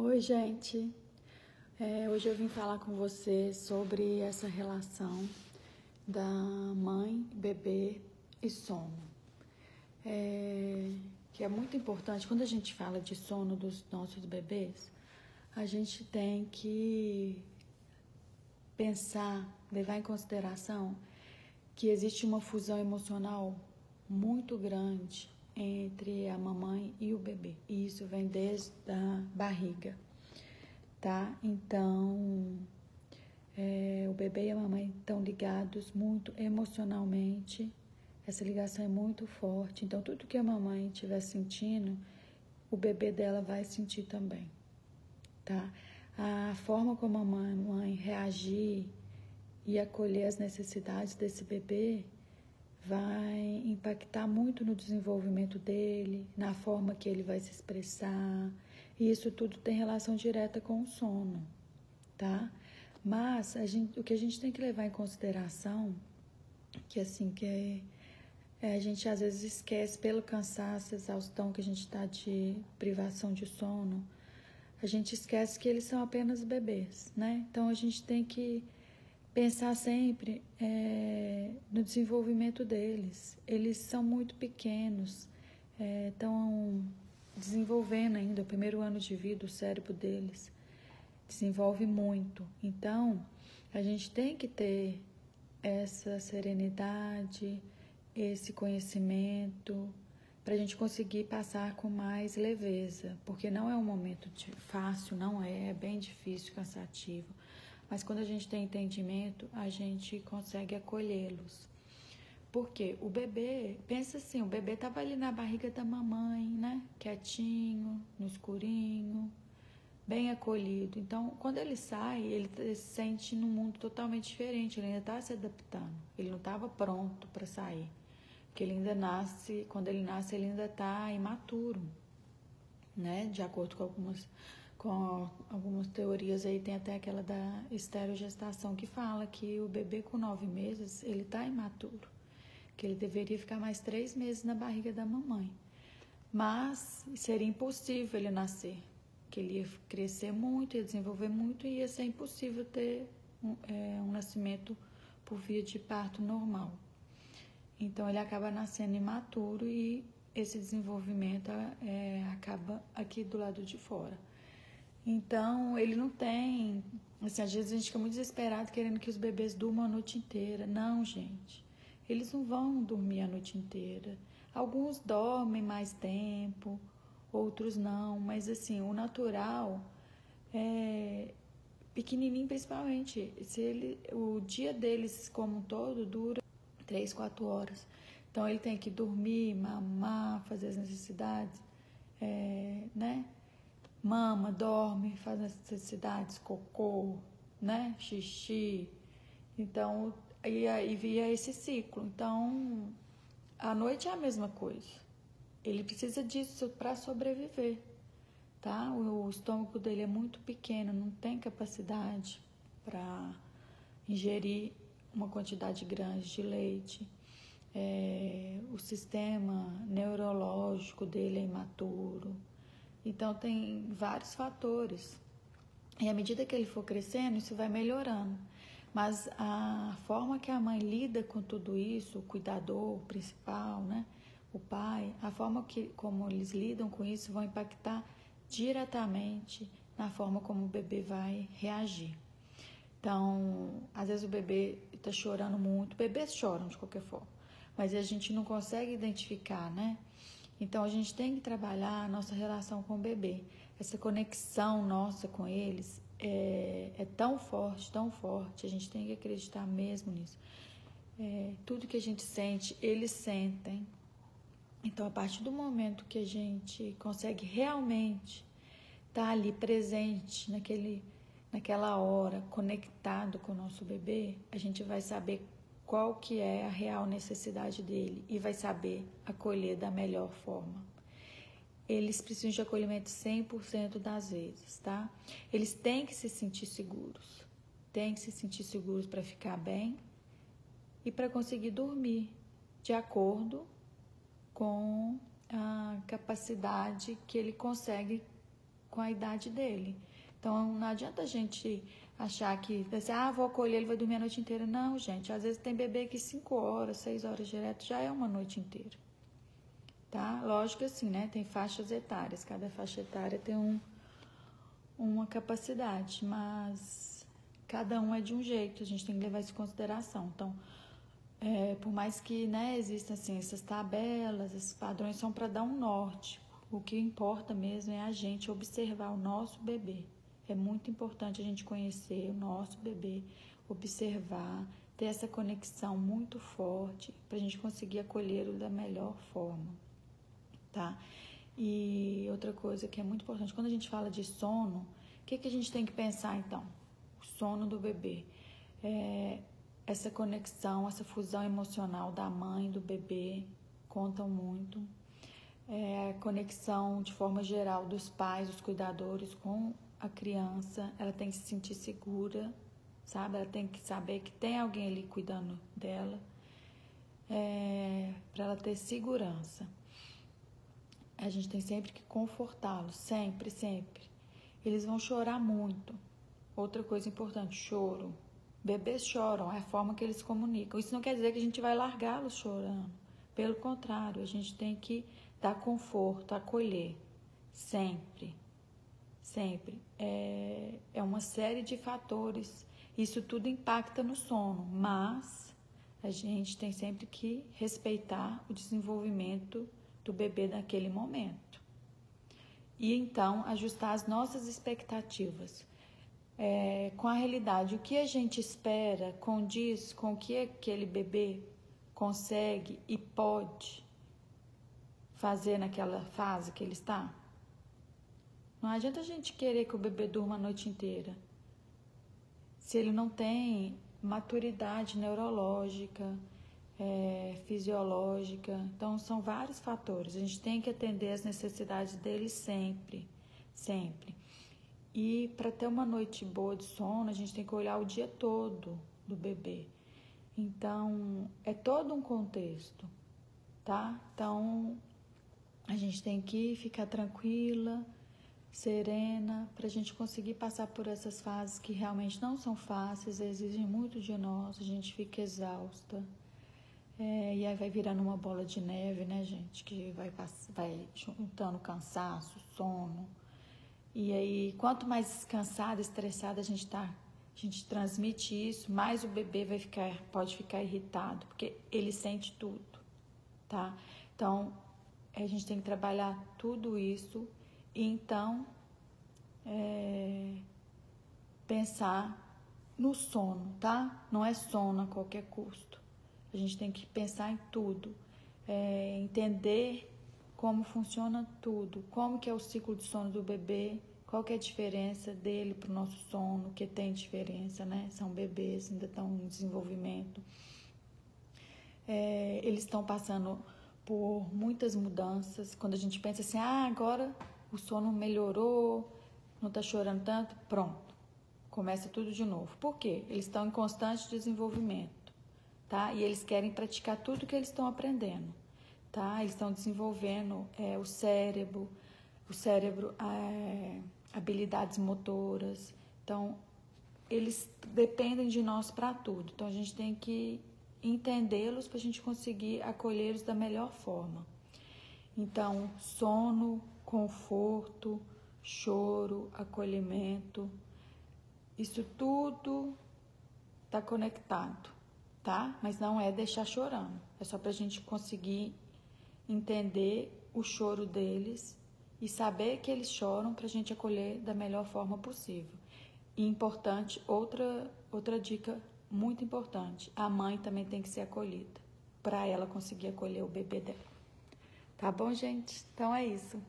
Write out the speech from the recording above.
Oi, gente. É, hoje eu vim falar com você sobre essa relação da mãe, bebê e sono. É, que é muito importante. Quando a gente fala de sono dos nossos bebês, a gente tem que pensar, levar em consideração que existe uma fusão emocional muito grande entre a mamãe e o bebê. E isso vem desde a barriga, tá? Então, é, o bebê e a mamãe estão ligados muito emocionalmente. Essa ligação é muito forte. Então, tudo que a mamãe estiver sentindo, o bebê dela vai sentir também, tá? A forma como a mamãe reagir e acolher as necessidades desse bebê vai impactar muito no desenvolvimento dele, na forma que ele vai se expressar. E isso tudo tem relação direta com o sono, tá? Mas gente, o que a gente tem que levar em consideração, que assim, que é, é, a gente às vezes esquece pelo cansaço, exaustão que a gente está de privação de sono, a gente esquece que eles são apenas bebês, né? Então a gente tem que pensar sempre é, no desenvolvimento deles. Eles são muito pequenos, estão é, desenvolvendo ainda o primeiro ano de vida, o cérebro deles desenvolve muito. Então, a gente tem que ter essa serenidade, esse conhecimento, para a gente conseguir passar com mais leveza, porque não é um momento fácil, não é, é bem difícil, cansativo. Mas quando a gente tem entendimento, a gente consegue acolhê-los. Porque o bebê, pensa assim, o bebê estava ali na barriga da mamãe, né? Quietinho, no escurinho, bem acolhido. Então, quando ele sai, ele se sente num mundo totalmente diferente, ele ainda está se adaptando. Ele não estava pronto para sair. Porque ele ainda nasce, quando ele nasce, ele ainda está imaturo, né? De acordo com algumas com algumas teorias aí tem até aquela da esterogestação que fala que o bebê com nove meses ele está imaturo, que ele deveria ficar mais três meses na barriga da mamãe, mas seria impossível ele nascer, que ele ia crescer muito, ia desenvolver muito e ia ser impossível ter um, é, um nascimento por via de parto normal. Então ele acaba nascendo imaturo e esse desenvolvimento é, acaba aqui do lado de fora. Então, ele não tem. Assim, às vezes a gente fica muito desesperado querendo que os bebês durmam a noite inteira. Não, gente. Eles não vão dormir a noite inteira. Alguns dormem mais tempo, outros não. Mas, assim, o natural é pequenininho, principalmente. Se ele, o dia deles como um todo dura três, quatro horas. Então, ele tem que dormir, mamar, fazer as necessidades, é, né? Mama, dorme, faz necessidades, cocô, né? Xixi. Então, e aí via esse ciclo. Então, a noite é a mesma coisa. Ele precisa disso para sobreviver, tá? O, estômago dele é muito pequeno, não tem capacidade para ingerir uma quantidade grande de leite. É, o sistema neurológico dele é imaturo. Então tem vários fatores. E à medida que ele for crescendo, isso vai melhorando. Mas a forma que a mãe lida com tudo isso, o cuidador principal, né? o pai, a forma que, como eles lidam com isso vão impactar diretamente na forma como o bebê vai reagir. Então, às vezes o bebê está chorando muito, bebês choram de qualquer forma, mas a gente não consegue identificar, né? Então a gente tem que trabalhar a nossa relação com o bebê. Essa conexão nossa com eles é, é tão forte, tão forte. A gente tem que acreditar mesmo nisso. É, tudo que a gente sente, eles sentem. Então, a partir do momento que a gente consegue realmente estar tá ali presente naquele, naquela hora, conectado com o nosso bebê, a gente vai saber qual que é a real necessidade dele e vai saber acolher da melhor forma. Eles precisam de acolhimento 100% das vezes, tá? Eles têm que se sentir seguros. Têm que se sentir seguros para ficar bem e para conseguir dormir de acordo com a capacidade que ele consegue com a idade dele. Então não adianta a gente achar que, assim, ah, vou acolher, ele vai dormir a noite inteira. Não, gente, às vezes tem bebê que 5 horas, 6 horas direto já é uma noite inteira. Tá? Lógico assim, né? Tem faixas etárias, cada faixa etária tem um, uma capacidade, mas cada um é de um jeito, a gente tem que levar isso em consideração. Então, é, por mais que né, existam assim, essas tabelas, esses padrões são para dar um norte. O que importa mesmo é a gente observar o nosso bebê. É muito importante a gente conhecer o nosso bebê, observar, ter essa conexão muito forte para a gente conseguir acolhê-lo da melhor forma, tá? E outra coisa que é muito importante, quando a gente fala de sono, o que, que a gente tem que pensar então? O sono do bebê. É, essa conexão, essa fusão emocional da mãe e do bebê contam muito. É, a conexão de forma geral dos pais, dos cuidadores com a criança, ela tem que se sentir segura, sabe? Ela tem que saber que tem alguém ali cuidando dela, é, para ela ter segurança. A gente tem sempre que confortá-los, sempre, sempre. Eles vão chorar muito. Outra coisa importante, choro. Bebês choram, é a forma que eles comunicam. Isso não quer dizer que a gente vai largá-los chorando. Pelo contrário, a gente tem que dar conforto, acolher, sempre, sempre. É, é uma série de fatores. Isso tudo impacta no sono, mas a gente tem sempre que respeitar o desenvolvimento do bebê naquele momento. E então ajustar as nossas expectativas é, com a realidade. O que a gente espera condiz com o que aquele bebê consegue e pode fazer naquela fase que ele está? Não adianta a gente querer que o bebê durma a noite inteira. Se ele não tem maturidade neurológica, é, fisiológica. Então, são vários fatores. A gente tem que atender as necessidades dele sempre, sempre. E para ter uma noite boa de sono, a gente tem que olhar o dia todo do bebê. Então, é todo um contexto, tá? Então, a gente tem que ficar tranquila, serena, para a gente conseguir passar por essas fases que realmente não são fáceis, exigem muito de nós, a gente fica exausta. É, e aí vai virando uma bola de neve, né, gente? Que vai, vai juntando cansaço, sono. E aí, quanto mais cansada, estressada a gente tá, a gente transmite isso, mais o bebê vai ficar, pode ficar irritado, porque ele sente tudo, tá? Então, a gente tem que trabalhar tudo isso e então é, pensar no sono, tá? Não é sono a qualquer custo. A gente tem que pensar em tudo, é, entender como funciona tudo, como que é o ciclo de sono do bebê, qual que é a diferença dele para o nosso sono, que tem diferença, né? São bebês, ainda estão em desenvolvimento. É, eles estão passando por muitas mudanças. Quando a gente pensa assim, ah, agora o sono melhorou, não está chorando tanto, pronto, começa tudo de novo. Por quê? Eles estão em constante desenvolvimento, tá? E eles querem praticar tudo que eles estão aprendendo tá? Eles estão desenvolvendo é, o cérebro, o cérebro, é, habilidades motoras. Então, eles dependem de nós para tudo. Então, a gente tem que entendê-los para a gente conseguir acolhê-los da melhor forma. Então, sono, conforto, choro, acolhimento, isso tudo está conectado, tá? Mas não é deixar chorando. É só para a gente conseguir entender o choro deles e saber que eles choram para a gente acolher da melhor forma possível. E importante, outra, outra dica muito importante: a mãe também tem que ser acolhida para ela conseguir acolher o bebê dela. Tá bom, gente? Então é isso.